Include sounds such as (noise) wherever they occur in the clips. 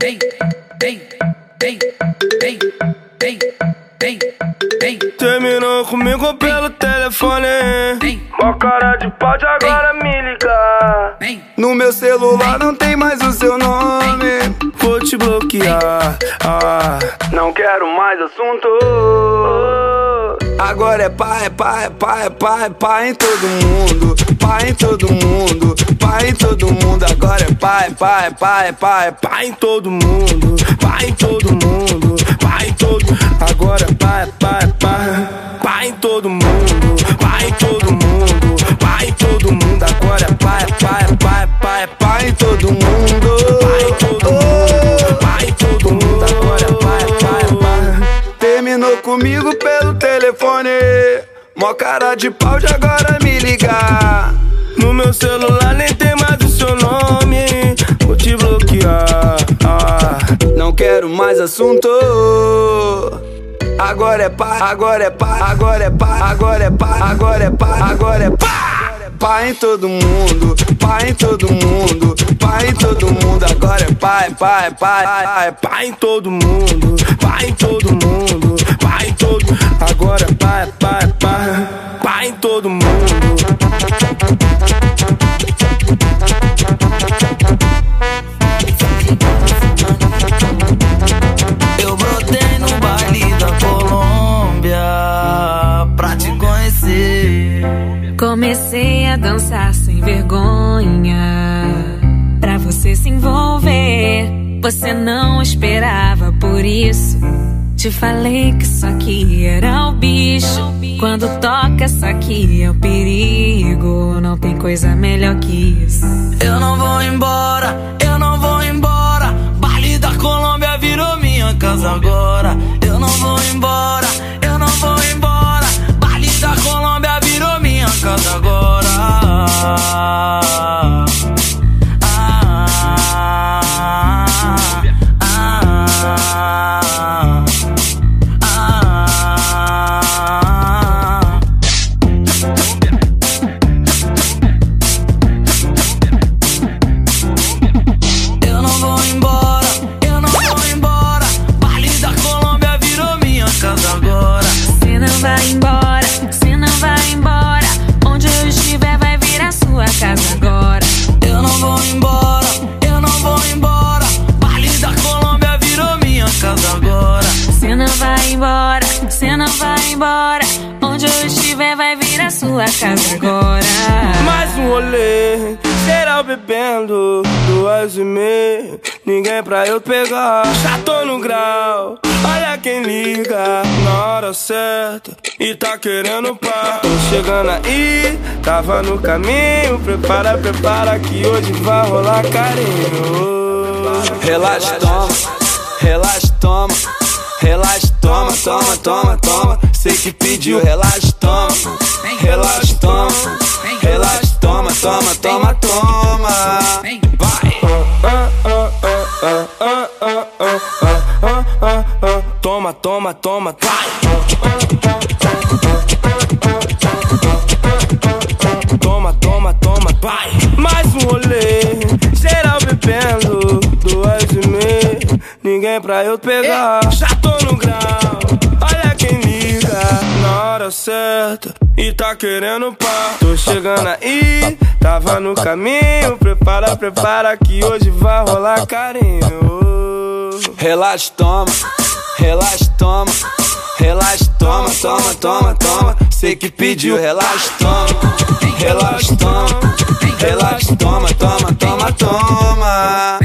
vem, vem, vem, vem, vem, vem, vem. Terminou comigo pelo telefone. Mó cara de pau de agora me ligar. No meu celular não tem mais o seu nome. Vou te bloquear. Ah, não quero mais assunto. Agora é é é pá, é pá, é pá em todo mundo. Pá em todo mundo. Pá em todo mundo. Agora é é é é pá, é pá. Pá em todo mundo, pá em todo mundo, pá em todo. Agora é pá, é pá, pá em todo mundo, pá em todo mundo, pá em todo mundo. Agora é é é é pá, é pá Pá em todo mundo. Comigo pelo telefone. Mó cara de pau de agora me ligar. No meu celular nem tem mais o seu nome. Vou te bloquear. Ah. Não quero mais assunto. Agora é pá, agora é pá, agora é pá, agora é pá, agora é pá, agora é pá pai em todo mundo, pai em todo mundo, pai em todo mundo, agora é pai, pai, pai, pai, pai em todo mundo, pai em todo mundo, pai em todo, agora é pai, pai, pai, pai em todo mundo. Dançar sem vergonha. Pra você se envolver Você não esperava por isso. Te falei que isso aqui era o bicho. Quando toca isso aqui é o perigo. Não tem coisa melhor que isso. Eu não vou embora, eu não vou embora. Baile da Colômbia virou minha casa agora. Eu não vou embora, Ah. Casa agora Mais um rolê, geral bebendo, duas e meia. Ninguém pra eu pegar, já tô no grau. Olha quem liga na hora certa e tá querendo pá. Tô chegando aí, tava no caminho. Prepara, prepara que hoje vai rolar carinho. Relaxa, toma, relaxa, toma, relaxa, toma, toma, toma, toma. Sei que pediu, relaxa, toma, relaxa, toma, relaxa, toma, toma, toma, toma. Vai. Toma, toma, toma, vai. Toma, toma, toma, vai. Mais um rolê, geral bebendo, duas e meia. Ninguém pra eu pegar, já tô no grau. Hora certa e tá querendo pá. Tô chegando aí, tava no caminho. Prepara, prepara que hoje vai rolar carinho. Relaxa, toma, relaxa, toma, relaxa, toma, toma, toma, toma. Sei que pediu, relaxa, toma, relaxa, toma, relaxa, toma, toma, toma, toma.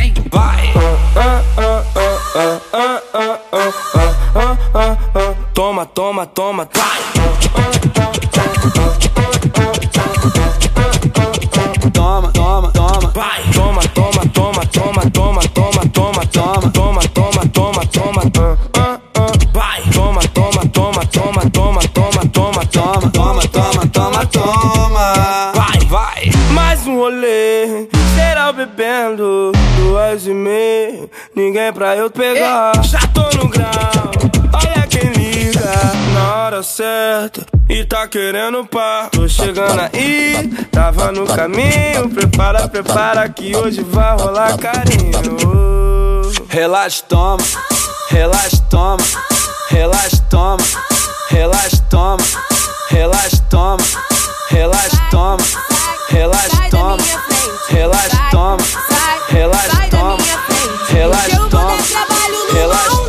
Toma, toma, toma. Toma, toma, toma, Vai. Toma, toma, toma, toma, toma, toma, toma, toma, toma, toma, toma, toma, ah, ah, ah. Vai. Toma, toma, toma, toma, toma, toma, toma, toma. toma, toma, toma, toma. Vai, vai. Mais um rolê, geral bebendo, duas e meia. Ninguém pra eu pegar, já tô e tá querendo pá. Tô chegando aí, tava no caminho. Prepara, prepara que hoje vai rolar carinho. relaxa, toma, relaxa, toma, relaxa, toma, relaxa, toma, relaxa, toma, relaxa, toma, relaxa, toma, relaxa, toma, relaxa, toma, relaxa, toma, relaxa, toma,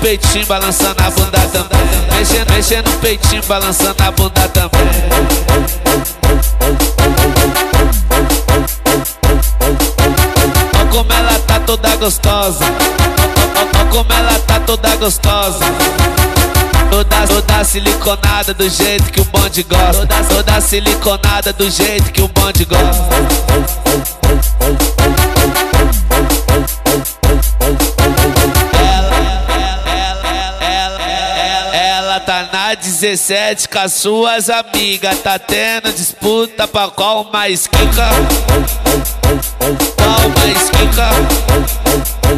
peitinho, balançando a bunda também. Mexendo, mexendo no peitinho, balançando a bunda também. Ó como ela tá toda gostosa. Ó como ela tá toda gostosa. Toda, toda siliconada do jeito que o bonde gosta. Toda, toda siliconada do jeito que o bonde gosta. Tá na 17 com as suas amigas. Tá tendo disputa pra qual mais quica. Qual mais quica?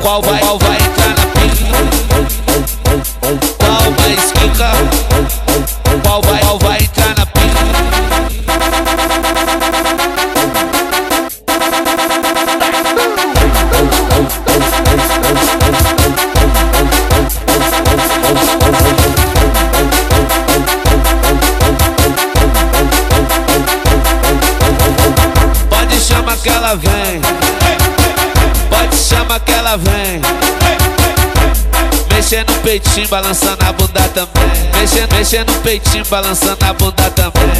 Qual vai, qual vai entrar na pica? Qual mais quica? Qual vai, qual vai entrar na pica? Ela vem. Pode chamar que ela vem. Mexendo no peitinho, balançando a bunda também. Mexendo, mexendo no peitinho, balançando a bunda também.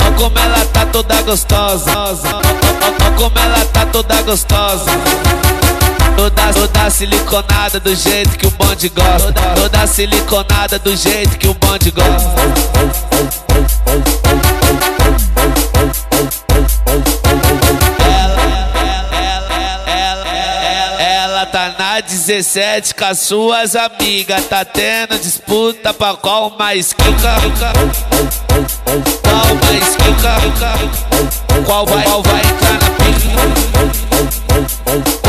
Ó como ela tá toda gostosa. Ó como ela tá toda gostosa. Toda, toda siliconada do jeito que o bonde gosta. Toda, toda siliconada do jeito que o bonde gosta. Tá na 17 com as suas amigas. Tá tendo disputa pra qual mais quica. Qual mais quica? Qual vai, qual vai entrar na pica?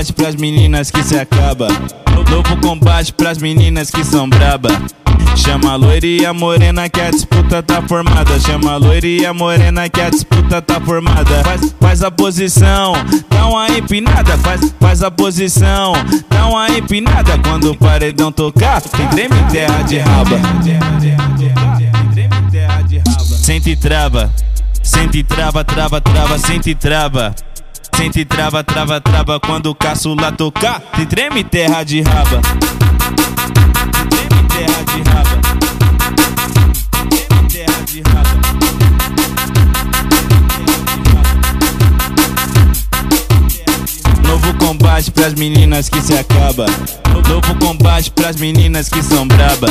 combate pras meninas que se acaba. Novo combate pras meninas que são braba. Chama a loira e a morena que a disputa tá formada. Chama a loira e a morena que a disputa tá formada. Faz, faz a posição, dá uma empinada. Faz, faz a posição, dá uma empinada. Quando o paredão tocar, tem treme terra de raba. Sente trava, sente trava, trava, trava, sente trava. Sente trava, trava, trava quando o caçula tocar. Te treme terra de raba. Treme terra de raba. Treme terra de raba. Novo combate pras meninas que se acaba. Novo combate pras meninas que são braba.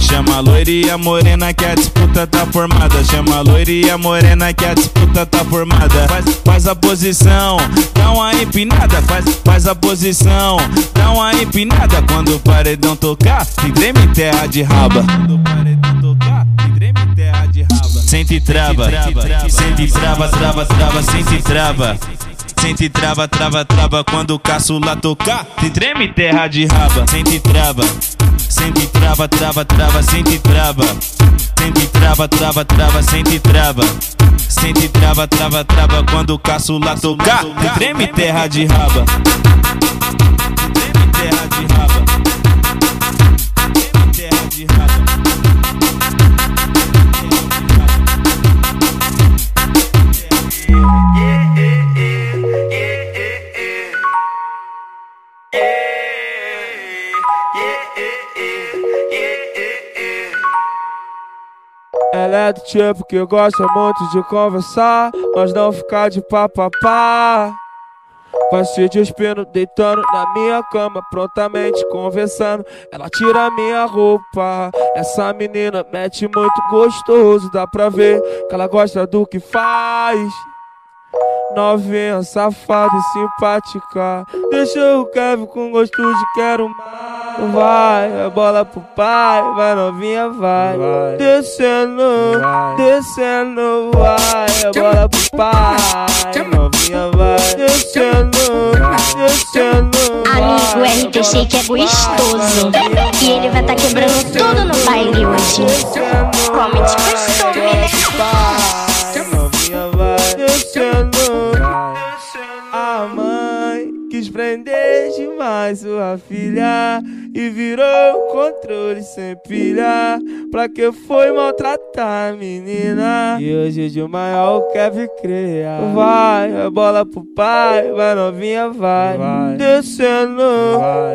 Chama loira e a morena que a disputa tá formada. Chama loira e a morena que a disputa tá formada. Faz, faz a posição, dá uma empinada. Faz, faz a posição, dá uma empinada. Quando o paredão tocar, se treme terra de raba. Quando o paredão tocar, se treme terra de raba. Sente trava, sente trava, trava, trava, sente trava. Sente trava, trava, trava quando o caçula tocar. Se treme terra de raba, sente trava. Sente trava, trava, trava, sente trava. Sente trava, trava, trava, sente trava. Sente trava, trava, trava quando o caçula tocar. Se treme terra de raba. É do tipo que gosta muito de conversar, mas não ficar de papapá. Vai se despindo, deitando na minha cama, prontamente conversando. Ela tira minha roupa. Essa menina mete muito gostoso, dá pra ver que ela gosta do que faz. Novinha, safada e simpática. Deixa o Kevin com gosto de quero mais. Vai, a bola pro pai, vai novinha, vai. Descendo, descendo, vai, a bola pro pai. Novinha, vai. Descendo, descendo. Amigo, vai, RT Shake é gostoso. E ele vai tá quebrando tudo no baile hoje. Comente costume, né? Demais sua filha e virou controle sem pilha. Pra que foi maltratar a menina? E hoje de maior quer criar. Vai, a bola pro pai, vai novinha, vai. Descendo,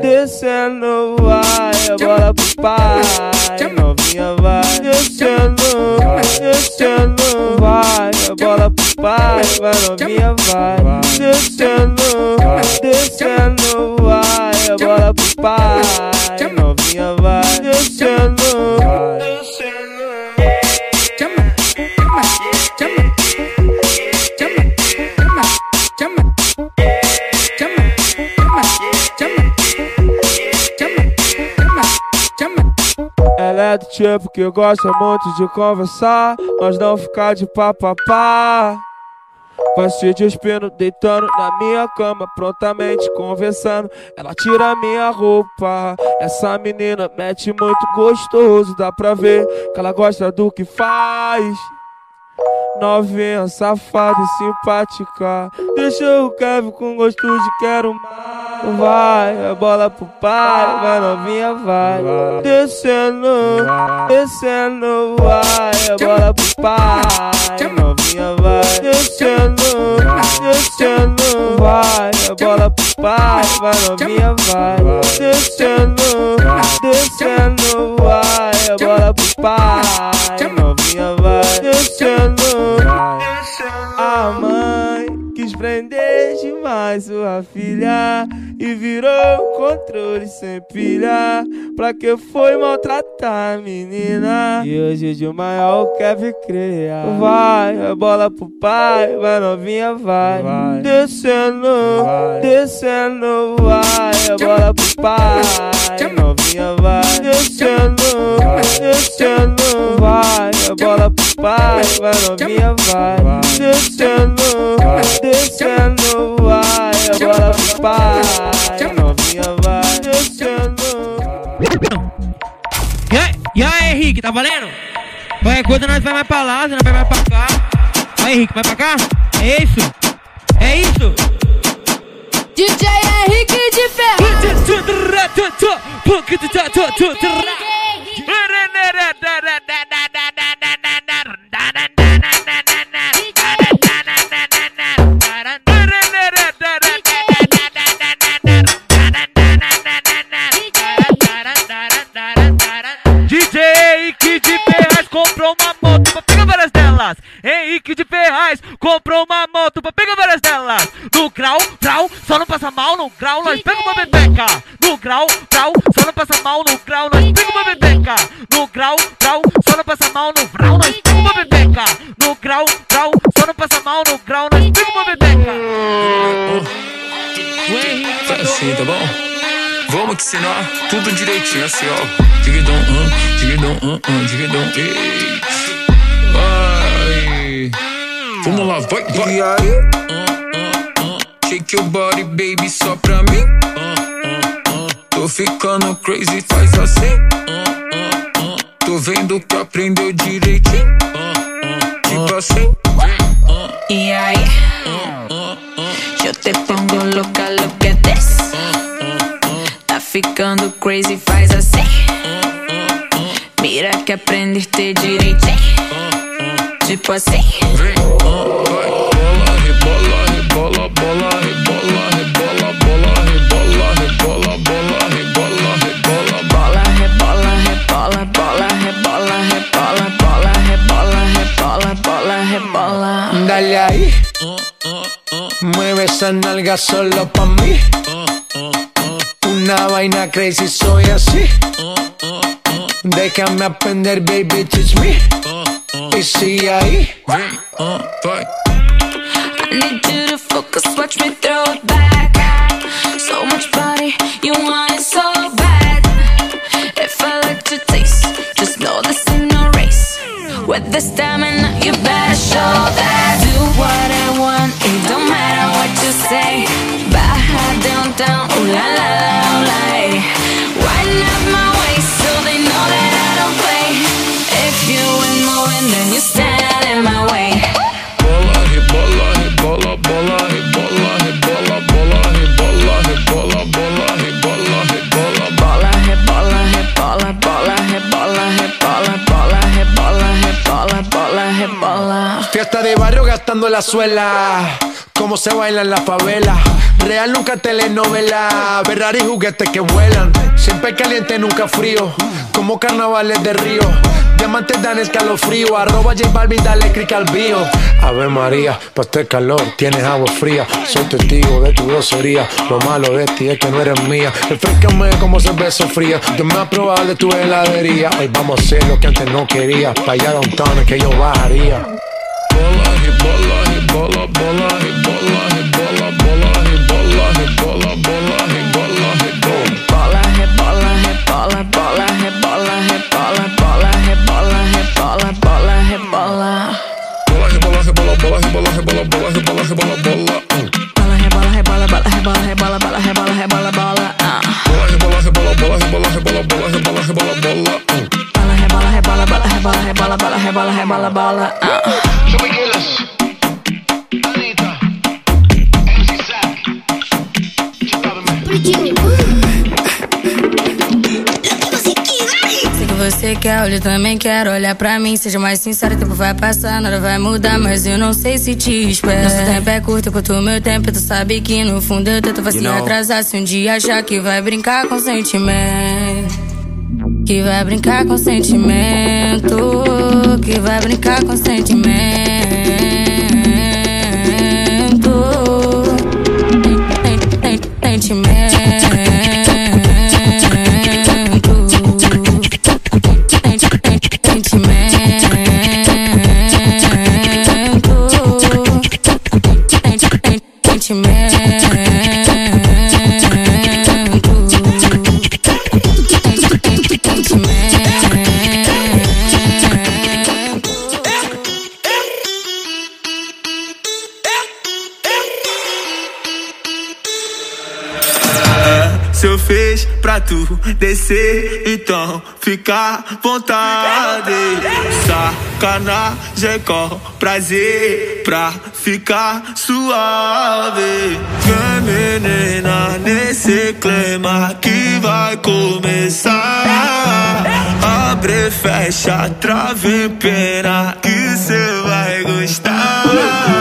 descendo, vai, a bola pro pai. Novinha vai descendo, descendo, vai, a bola pro pai, vai novinha, vai. Descendo, descendo, pai. Novinha vai descendo, Ela é do tipo que gosta muito de conversar, mas não ficar de papapá. Vai se despindo, deitando na minha cama, prontamente conversando. Ela tira minha roupa. Essa menina mete muito gostoso, dá pra ver que ela gosta do que faz. Novinha, safada e simpática. Deixa o Kevin com gosto de quero mais. Vai, a bola pro pai, vai novinha, vai. Descendo, descendo, vai, a bola pro pai. Novinha vai. Descendo, descendo, vai, a bola pro pai, vai novinha, vai. Descendo, descendo, vai, a bola pro pai. Novinha vai. Descendo, demais sua filha e virou controle sem pilha. Pra que foi maltratar a menina? E hoje de maior quer criar. Vai, a bola pro pai, vai novinha, vai. Descendo, descendo, vai, a bola pro pai. Novinha vai. Descendo, descendo, vai, a bola pro pai, vai novinha, vai. Descendo, descendo, vai, bola pro pai. Novinha vai. Descendo. E aí, e aí, Henrique, tá valendo? Qualquer coisa nós vai mais pra lá, nós vai mais pra cá. Vai, Henrique, vai pra cá? É isso? É isso? DJ Henrique de Ferro. Delas. Henrique de Ferraz comprou uma moto pra pegar várias delas. elas. No grau, grau, só não passa mal no grau, nós pega uma bebeca. No grau, grau, só não passa mal no grau, nós pega uma bebeca. No grau, grau, só não passa mal no grau, nós pega uma bebeca. No grau, grau, só não passa mal no grau, nós pega uma bebeca. O Henrique Faz assim, tá bom? Vamos te ensinar tudo direitinho, assim, ó. Digidão, hum, digidão, hum, hum, digidão, ei. Vai. Vamos lá, vai, vai. E aí? Shake your body, baby, só pra mim. Tô ficando crazy, faz assim. Tô vendo que aprendeu direitinho. Tipo assim. E aí? Eu te pongo louca, look at this. Tá ficando crazy, faz assim. Mira que aprendeste direitinho. Tipo assim. Vem, vai. Bola, rebola, rebola, bola, rebola, rebola, bola, rebola, rebola, bola, rebola, rebola, Bola, rebola, rebola, bola, rebola, rebola, bola, rebola, rebola, bola, rebola. Dale ahí. Mueve esa nalga solo pa' mí. Una vaina crazy, soy así. Déjame aprender, baby, teach me. Y sigue ahí. I need you to focus, watch me throw it back. So much body, you want it so bad. If I like to taste, just know this ain't no race. With the stamina, la suela. Cómo se baila en la favela. Real nunca telenovela. Ferrari juguetes que vuelan. Siempre caliente, nunca frío. Como carnavales de río. Diamantes dan escalofrío. Arroba J Balvin, dale click al bio. Ave María, pa' este calor tienes agua fría. Soy testigo de tu grosería. Lo malo de ti es que no eres mía. Refrescame como cerveza fría. Yo me he probado de tu heladería. Hoy vamos a hacer lo que antes no quería. Pa' allá downtown es que yo bajaría. Bola, rebola, rebola, bola, eu também quero olhar pra mim. Seja mais sincero, o tempo vai passar, nada vai mudar, mas eu não sei se te espero. Nosso tempo é curto, enquanto o meu tempo, tu sabe que no fundo eu tento você atrasar. Se um dia achar que vai brincar com sentimento, que vai brincar com sentimento, que vai brincar com sentimento. Tu descer, então fica à vontade. Sacanagem com prazer pra ficar suave. Vem menina nesse clima que vai começar. Abre, fecha, trave, pena que cê vai gostar.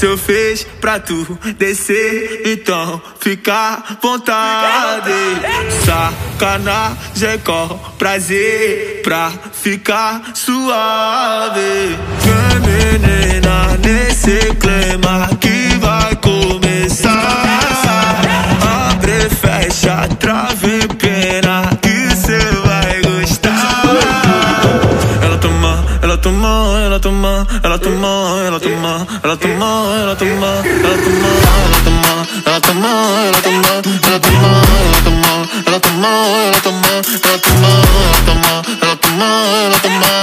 Se eu pra tu descer, então fica à vontade. Sacanagem é com prazer pra ficar suave. Vem menina nesse clima que vai começar. Abre, fecha, trava. tomada, en la tomada, en la tomada, en la tomada, en la tomada, en la tomada, en la tomada, en la tomada, en la tomada, en la tomada, en la tomada, en la tomada, en la tomada, en la tomada, en la tomada, en la tomada, en la tomada.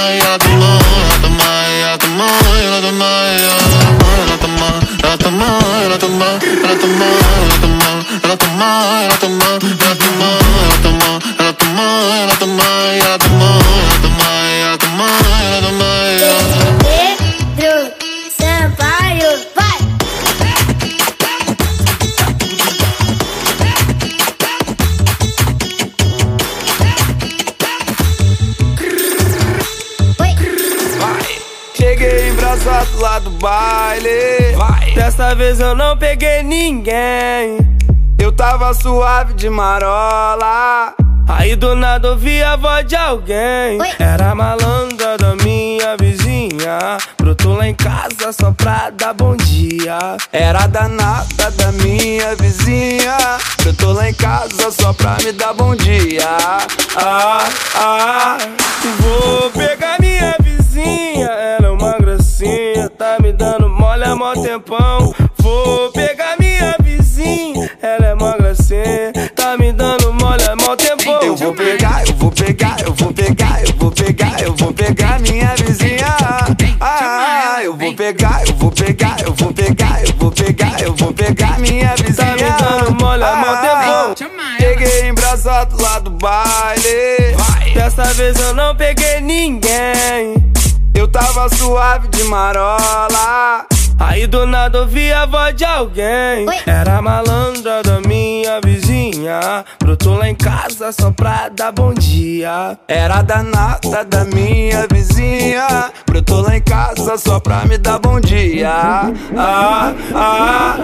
Dessa vez eu não peguei ninguém. Eu tava suave de marola. Aí do nada ouvi a voz de alguém. Era a malandra da minha vizinha. Brotou lá em casa só pra dar bom dia. Era danada da minha vizinha. Tô lá em casa só pra me dar bom dia. Ah, ah, vou pegar minha mó tempão. Vou pegar minha vizinha, ela é uma gracinha, tá me dando mole há mó tempão. Eu vou pegar, eu vou pegar, eu vou pegar, eu vou pegar, eu vou pegar minha vizinha. Ah, eu vou pegar, eu vou pegar, eu vou pegar, eu vou pegar, eu vou pegar minha vizinha. Tá me dando mole há mó tempão. Cheguei embraçado lá do baile. Dessa vez eu não peguei ninguém. Eu tava suave de marola. Aí do nada ouvi a voz de alguém. Era a malandra da minha vizinha. Brotou lá em casa só pra dar bom dia. Era danada da minha vizinha. Brotou lá em casa só pra me dar bom dia. Ah, ah,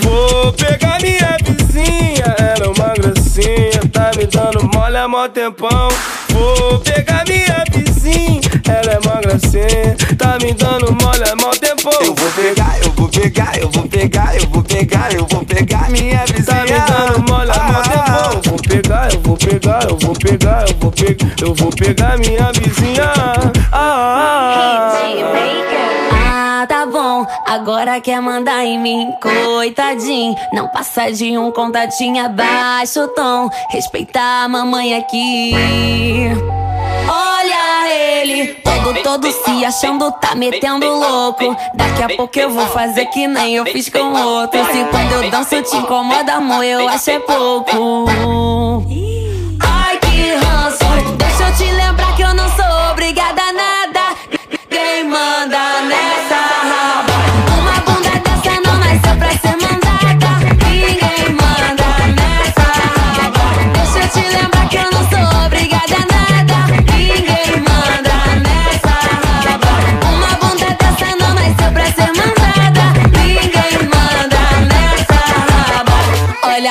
vou pegar minha vizinha. Ela é uma gracinha, tá me dando mole há mó tempão. Vou pegar minha vizinha, ela é uma gracinha, tá me dando mole pegar, eu vou pegar, eu vou pegar, eu vou pegar, eu vou pegar minha vizinha. Tá me dando mole há mó tempão. Vou pegar, eu vou pegar, eu vou pegar, eu vou pegar, eu vou pegar minha vizinha. Ah, Ah, bom, agora quer mandar em mim, coitadinho. Não passa de um contatinho abaixo tom. Respeitar a mamãe aqui. Olha ele, todo, todo se achando, tá metendo louco. Daqui a pouco eu vou fazer que nem eu fiz com outro. Se quando eu danço te incomoda, amor, eu acho é pouco. Ai, que ranço. Deixa eu te lembrar que eu não sou obrigada a nada. Quem manda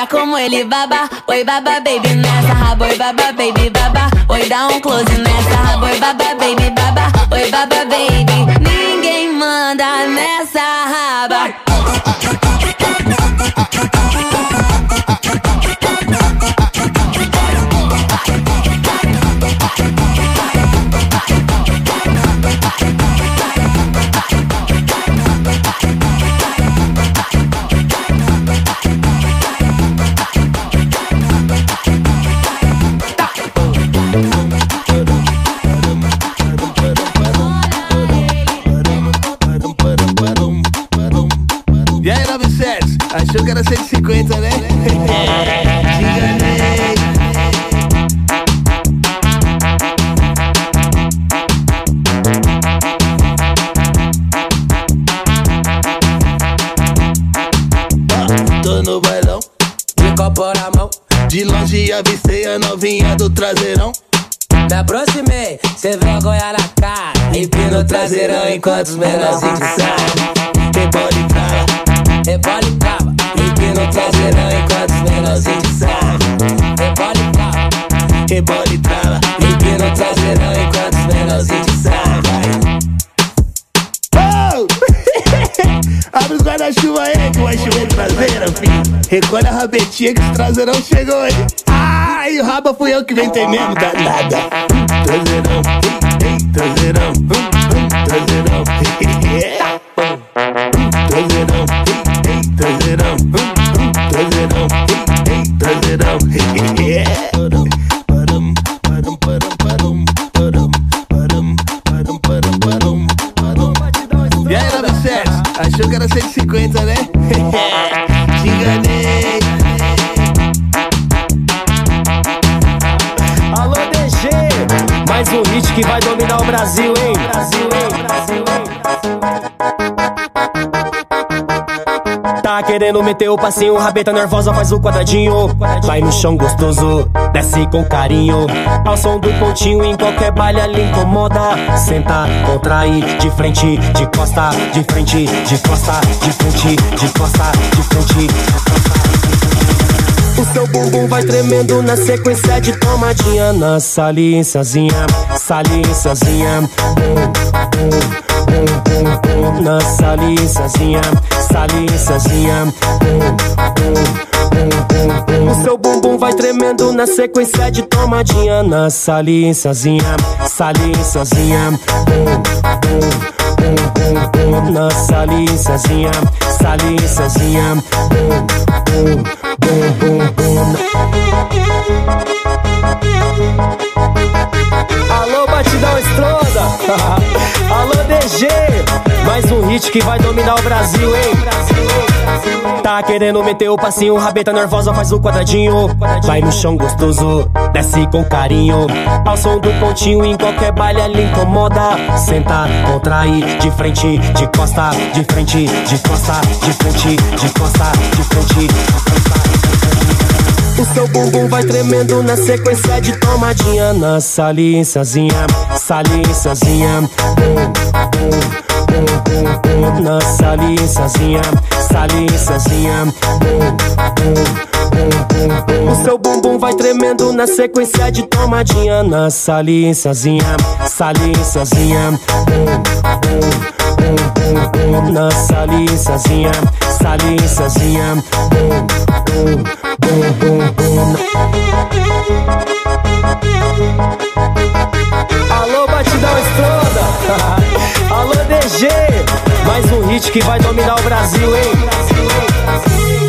Olha como ele baba, oi baba baby nessa. Raba, oi baba baby baba, oi dá um close nessa. Raba, oi baba baby baba, oi baba baby. Ninguém manda nessa raba. 150, né? Tô no bailão, de copo na mão. De longe avistei a novinha do traseirão. Me aproximei, sem vergonha na cara. Empino o traseirão enquanto os menorzinhos saem. Rebole pra lá, rebole pra e trava, empina o traseirão enquanto os menorzinhos de saia. Rebola e trava, rebola e trava. empina o traseirão enquanto os menorzinhos de saia. Oh! (laughs) Abre os guarda-chuva aí que vai chover traseira, filho. Recolhe a rabetinha que o traseirão chegou aí. Ai, o raba fui eu que inventei mesmo, danada. Traseirão, ei, ei, traseirão, Meter o passinho, rabeta nervosa faz o quadradinho. Vai no chão gostoso, desce com carinho. Ao som do pontinho, em qualquer baile ali incomoda. Senta, contrai, de frente, de costa, de frente, de costa, de frente, de costa, de frente. O seu bumbum vai tremendo na sequência de tomadinha Na saliênciazinha, saliçazinha, bum, bum, bum, na saliçazinha, saliçazinha, o seu bumbum vai tremendo na sequência de tomadinha. Na saliçazinha, saliçazinha, na saliçazinha, saliçazinha, bum, bum, bum, bum. Alô? Batidão estronda (laughs) Alô, DG Mais um hit que vai dominar o Brasil, hein? Tá querendo meter o passinho, rabeta nervosa faz o quadradinho. Vai no chão gostoso, desce com carinho. Ao som do pontinho, em qualquer baile ali incomoda. Senta, contrai, de frente, de costa, de frente, de costa, de frente, de costa, de frente. O seu bumbum vai tremendo na sequência de tomadinha na saliçazinha, saliçazinha. Na saliçazinha, saliçazinha. O seu bumbum vai tremendo na sequência de tomadinha. Na bum, bum Na bum, bum Alô, batidão estronda Alô, DG Mais um hit que vai dominar o Brasil, hein?